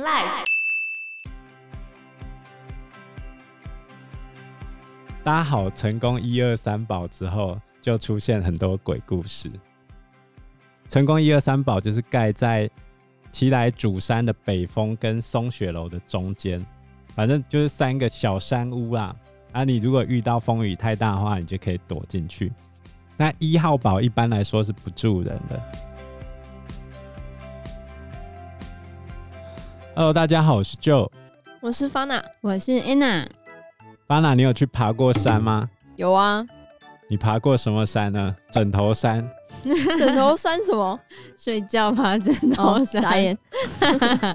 Life，搭好成功一二三宝之后，就出现很多鬼故事。成功一二三宝就是盖在奇莱主山的北峰跟松雪楼的中间，反正就是三个小山屋啦。啊，你如果遇到风雨太大的话，你就可以躲进去。那一号宝一般来说是不住人的。Hello，大家好，我是 Joe，我是 Fana，我是 Anna。Fana，你有去爬过山吗？有啊。你爬过什么山呢？枕头山。枕头山什么？睡觉爬枕头山。傻眼。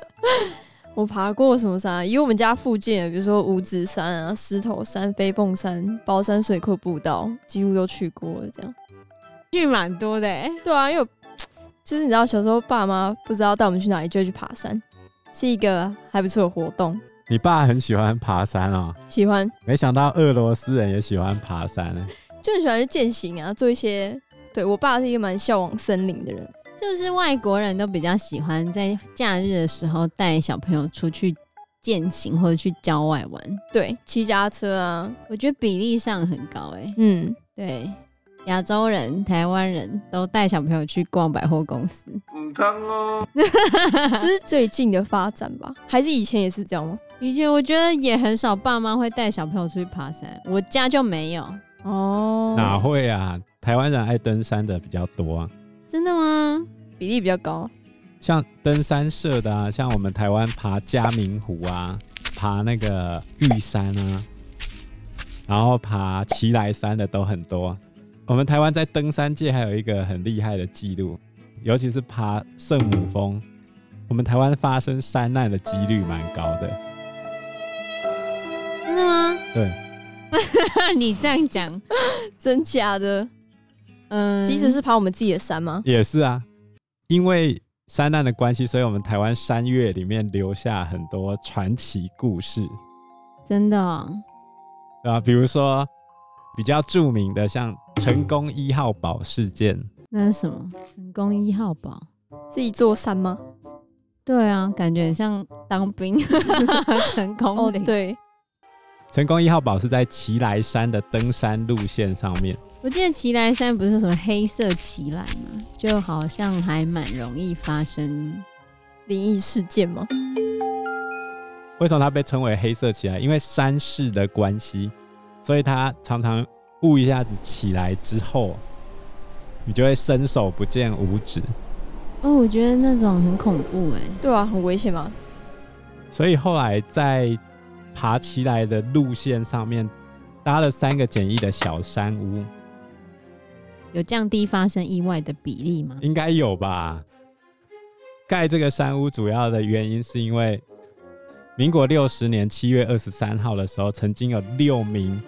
我爬过什么山啊？以我们家附近，比如说五指山啊、狮头山、飞凤山、包山水库步道，几乎都去过了。这样去蛮多的。对啊，因为 就是你知道，小时候爸妈不知道带我们去哪里，就会去爬山。是一个还不错的活动。你爸很喜欢爬山哦？喜欢。没想到俄罗斯人也喜欢爬山，就很喜欢去践行啊，做一些。对，我爸是一个蛮向往森林的人，就是外国人都比较喜欢在假日的时候带小朋友出去践行或者去郊外玩。对，骑脚踏车啊，我觉得比例上很高哎。嗯，对。亚洲人、台湾人都带小朋友去逛百货公司，哦，这是最近的发展吧？还是以前也是这样吗？以前我觉得也很少，爸妈会带小朋友出去爬山，我家就没有哦。哪会啊？台湾人爱登山的比较多啊。真的吗？比例比较高。像登山社的啊，像我们台湾爬嘉明湖啊，爬那个玉山啊，然后爬奇莱山的都很多。我们台湾在登山界还有一个很厉害的记录，尤其是爬圣母峰，我们台湾发生山难的几率蛮高的。真的吗？对。你这样讲，真假的？嗯，即使是爬我们自己的山吗？也是啊，因为山难的关系，所以我们台湾山岳里面留下很多传奇故事。真的哦？对啊，比如说。比较著名的像成功一号堡事件，那是什么？成功一号堡是一座山吗？对啊，感觉很像当兵。成功哦，对，成功一号堡是在奇来山的登山路线上面。我记得奇来山不是什么黑色奇来吗？就好像还蛮容易发生灵异事件吗？为什么它被称为黑色奇来？因为山势的关系。所以它常常雾一下子起来之后，你就会伸手不见五指。哦，我觉得那种很恐怖哎。对啊，很危险嘛。所以后来在爬起来的路线上面搭了三个简易的小山屋，有降低发生意外的比例吗？应该有吧。盖这个山屋主要的原因是因为民国六十年七月二十三号的时候，曾经有六名。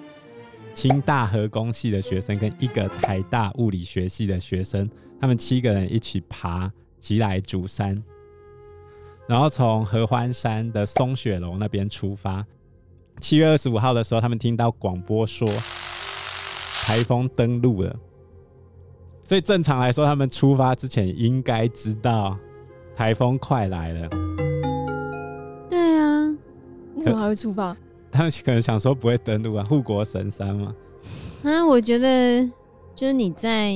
清大核工系的学生跟一个台大物理学系的学生，他们七个人一起爬奇来竹山，然后从合欢山的松雪楼那边出发。七月二十五号的时候，他们听到广播说台风登陆了，所以正常来说，他们出发之前应该知道台风快来了。对啊，你怎么还会出发？他们可能想说不会登陆啊，护国神山嘛。啊，我觉得就是你在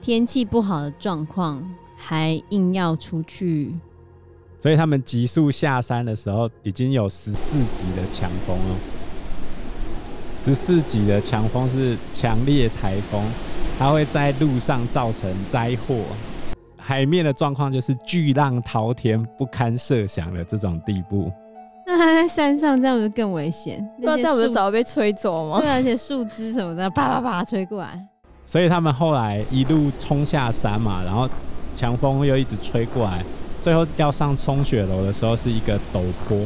天气不好的状况还硬要出去，所以他们急速下山的时候已经有十四级的强风了。十四级的强风是强烈台风，它会在路上造成灾祸，海面的状况就是巨浪滔天、不堪设想的这种地步。那他在山上这样不是更危险？那这样不是早被吹走吗？对，而且树枝什么的啪啪啪吹过来。所以他们后来一路冲下山嘛，然后强风又一直吹过来，最后要上松雪楼的时候是一个陡坡，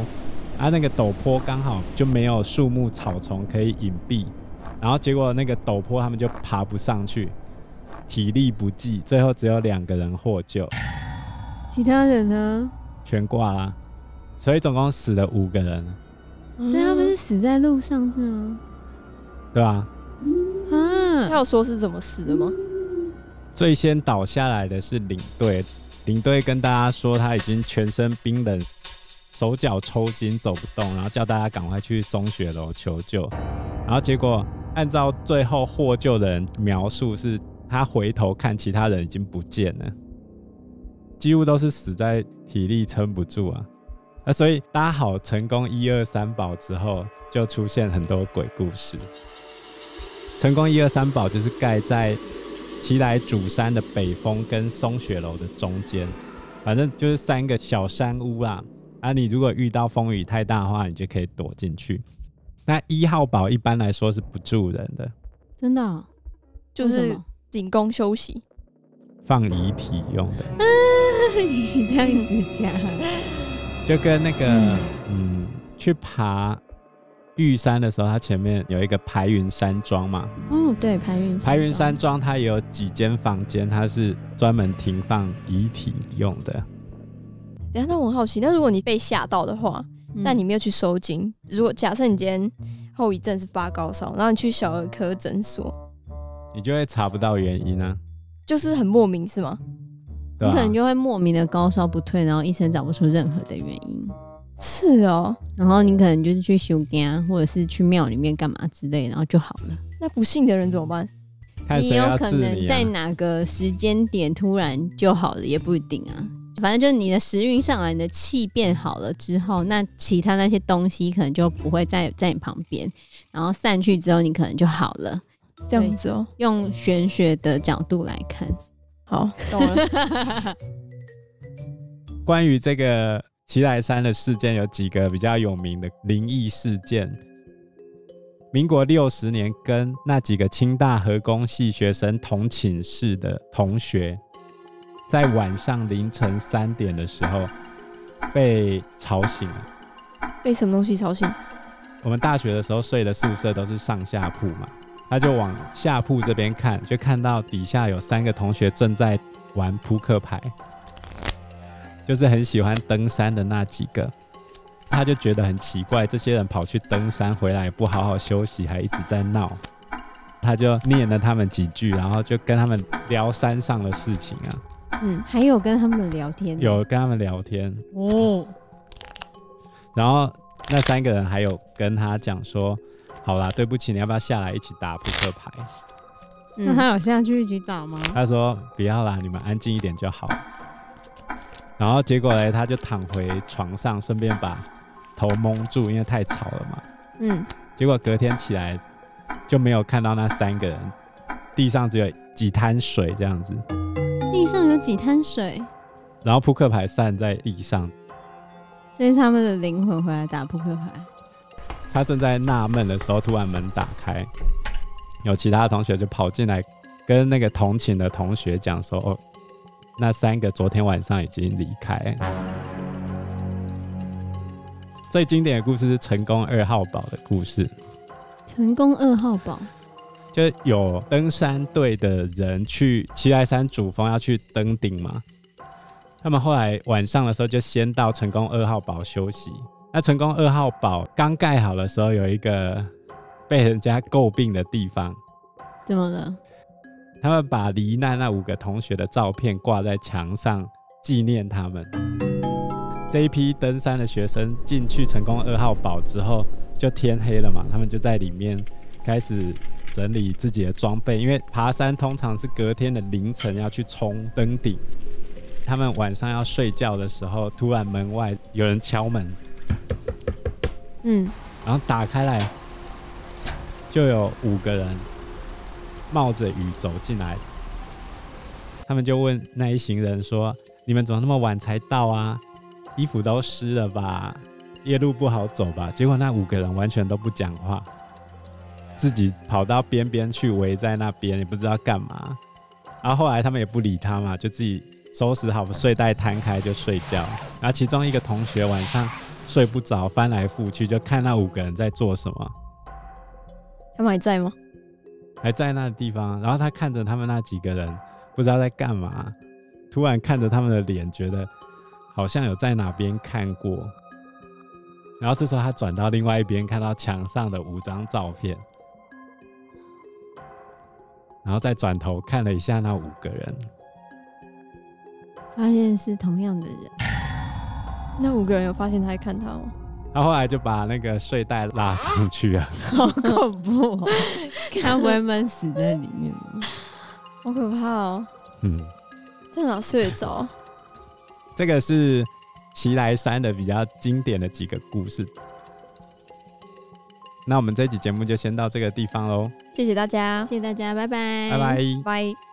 啊，那个陡坡刚好就没有树木草丛可以隐蔽，然后结果那个陡坡他们就爬不上去，体力不济，最后只有两个人获救，其他人呢？全挂啦。所以总共死了五个人，所以他们是死在路上是吗？对啊。啊，他有说是怎么死的吗？最先倒下来的是领队，领队跟大家说他已经全身冰冷，手脚抽筋走不动，然后叫大家赶快去松雪楼求救。然后结果按照最后获救的人描述，是他回头看其他人已经不见了，几乎都是死在体力撑不住啊。那所以搭好成功一二三宝之后，就出现很多鬼故事。成功一二三宝就是盖在奇来主山的北峰跟松雪楼的中间。反正就是三个小山屋啦，啊，你如果遇到风雨太大的话，你就可以躲进去。那一号堡一般来说是不住人的，真的、哦，就是仅供休息、放遗体用的。你这样子讲，就跟那个嗯，嗯，去爬玉山的时候，它前面有一个排云山庄嘛。哦，对，排云排云山庄，它也有几间房间，它是专门停放遗体用的。等下，那我很好奇，那如果你被吓到的话，那、你没有去收金，如果假设你今天后遗症是发高烧，然后你去小儿科诊所，你就会查不到原因啊，就是很莫名是吗？你可能就会莫名的高烧不退，然后医生找不出任何的原因。是哦，然后你可能就是去修家，或者是去庙里面干嘛之类，然后就好了。那不信的人怎么办？你，你有可能在哪个时间点突然就好了，也不一定啊。反正就是你的时运上来，你的气变好了之后，那其他那些东西可能就不会在在你旁边，然后散去之后，你可能就好了。这样子哦，用玄学的角度来看，好，懂了。关于这个。奇来山的事件有几个比较有名的灵异事件。民国六十年，跟那几个清大和工系学生同寝室的同学，在晚上凌晨三点的时候被吵醒了。被什么东西吵醒？我们大学的时候睡的宿舍都是上下铺嘛，他就往下铺这边看，就看到底下有三个同学正在玩扑克牌。就是很喜欢登山的那几个，他就觉得很奇怪，这些人跑去登山回来不好好休息，还一直在闹，他就念了他们几句，然后就跟他们聊山上的事情啊。嗯，还有跟他们聊天，有跟他们聊天哦。然后那三个人还有跟他讲说：“好啦，对不起，你要不要下来一起打扑克牌？”嗯，那他有下去一起打吗？他说：“不要啦，你们安静一点就好。”然后结果呢，他就躺回床上，顺便把头蒙住，因为太吵了嘛。嗯。结果隔天起来就没有看到那三个人，地上只有几滩水这样子。地上有几滩水。然后扑克牌散在地上。所以他们的灵魂回来打扑克牌。他正在纳闷的时候，突然门打开，有其他的同学就跑进来，跟那个同寝的同学讲说：“哦。”那三个昨天晚上已经离开。最经典的故事是成功二号堡的故事。成功二号堡，就有登山队的人去七来山主峰要去登顶嘛。他们后来晚上的时候就先到成功二号堡休息。那成功二号堡刚盖好的时候，有一个被人家诟病的地方。怎么了？他们把罹难那五个同学的照片挂在墙上，纪念他们。这一批登山的学生进去成功二号堡之后，就天黑了嘛，他们就在里面开始整理自己的装备，因为爬山通常是隔天的凌晨要去冲登顶。他们晚上要睡觉的时候，突然门外有人敲门，嗯，然后打开来，就有五个人。冒着雨走进来，他们就问那一行人说：“你们怎么那么晚才到啊？衣服都湿了吧？夜路不好走吧？”结果那五个人完全都不讲话，自己跑到边边去围在那边，也不知道干嘛。然后后来他们也不理他嘛，就自己收拾好睡袋摊开就睡觉。然后其中一个同学晚上睡不着，翻来覆去就看那五个人在做什么。他们还在吗？还在那个地方，然后他看着他们那几个人，不知道在干嘛。突然看着他们的脸，觉得好像有在哪边看过。然后这时候他转到另外一边，看到墙上的五张照片，然后再转头看了一下那五个人，发现是同样的人。那五个人有发现他在看他吗？他后来就把那个睡袋拉上去啊，好恐怖、哦！他不会闷死在里面吗？好可怕哦！嗯，在哪睡得着？这个是奇来山的比较经典的几个故事。那我们这集节目就先到这个地方喽，谢谢大家，谢谢大家，拜拜，拜拜，拜。